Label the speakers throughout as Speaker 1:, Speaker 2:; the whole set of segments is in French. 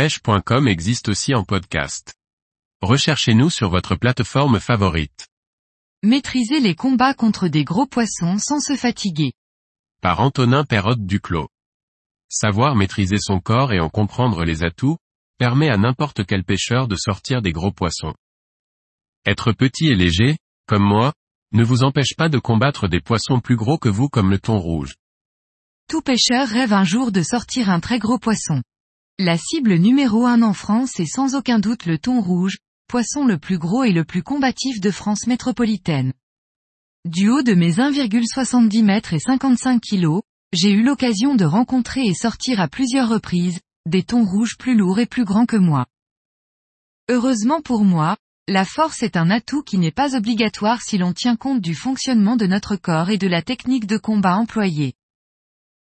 Speaker 1: pêche.com existe aussi en podcast. Recherchez-nous sur votre plateforme favorite.
Speaker 2: Maîtriser les combats contre des gros poissons sans se fatiguer.
Speaker 1: Par Antonin Perrotte Duclos. Savoir maîtriser son corps et en comprendre les atouts, permet à n'importe quel pêcheur de sortir des gros poissons. Être petit et léger, comme moi, ne vous empêche pas de combattre des poissons plus gros que vous comme le thon rouge.
Speaker 2: Tout pêcheur rêve un jour de sortir un très gros poisson. La cible numéro un en France est sans aucun doute le thon rouge, poisson le plus gros et le plus combatif de France métropolitaine. Du haut de mes 1,70 mètres et 55 kilos, j'ai eu l'occasion de rencontrer et sortir à plusieurs reprises, des thons rouges plus lourds et plus grands que moi. Heureusement pour moi, la force est un atout qui n'est pas obligatoire si l'on tient compte du fonctionnement de notre corps et de la technique de combat employée.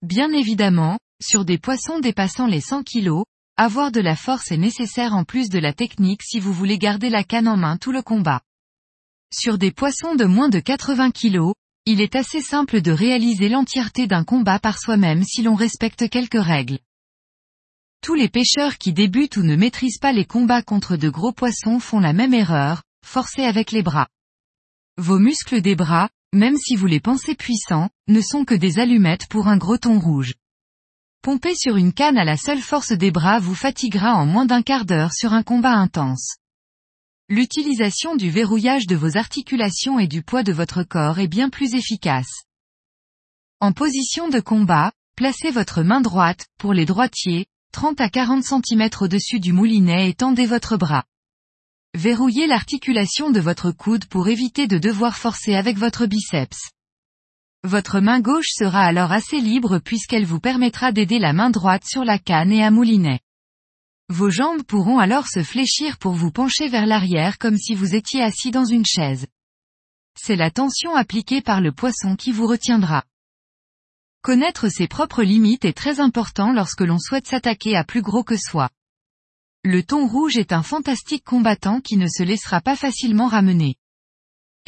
Speaker 2: Bien évidemment, sur des poissons dépassant les 100 kg, avoir de la force est nécessaire en plus de la technique si vous voulez garder la canne en main tout le combat. Sur des poissons de moins de 80 kg, il est assez simple de réaliser l'entièreté d'un combat par soi-même si l'on respecte quelques règles. Tous les pêcheurs qui débutent ou ne maîtrisent pas les combats contre de gros poissons font la même erreur, forcer avec les bras. Vos muscles des bras, même si vous les pensez puissants, ne sont que des allumettes pour un gros thon rouge. Pomper sur une canne à la seule force des bras vous fatiguera en moins d'un quart d'heure sur un combat intense. L'utilisation du verrouillage de vos articulations et du poids de votre corps est bien plus efficace. En position de combat, placez votre main droite, pour les droitiers, 30 à 40 cm au-dessus du moulinet et tendez votre bras. Verrouillez l'articulation de votre coude pour éviter de devoir forcer avec votre biceps. Votre main gauche sera alors assez libre puisqu'elle vous permettra d'aider la main droite sur la canne et à moulinet. Vos jambes pourront alors se fléchir pour vous pencher vers l'arrière comme si vous étiez assis dans une chaise. C'est la tension appliquée par le poisson qui vous retiendra. Connaître ses propres limites est très important lorsque l'on souhaite s'attaquer à plus gros que soi. Le thon rouge est un fantastique combattant qui ne se laissera pas facilement ramener.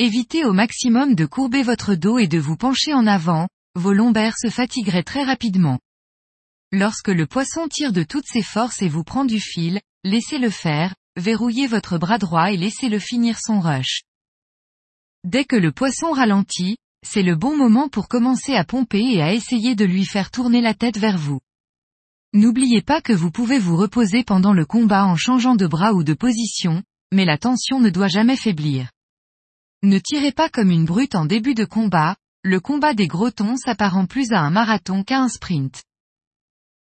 Speaker 2: Évitez au maximum de courber votre dos et de vous pencher en avant, vos lombaires se fatigueraient très rapidement. Lorsque le poisson tire de toutes ses forces et vous prend du fil, laissez-le faire, verrouillez votre bras droit et laissez-le finir son rush. Dès que le poisson ralentit, c'est le bon moment pour commencer à pomper et à essayer de lui faire tourner la tête vers vous. N'oubliez pas que vous pouvez vous reposer pendant le combat en changeant de bras ou de position, mais la tension ne doit jamais faiblir. Ne tirez pas comme une brute en début de combat, le combat des gros thons s'apparent plus à un marathon qu'à un sprint.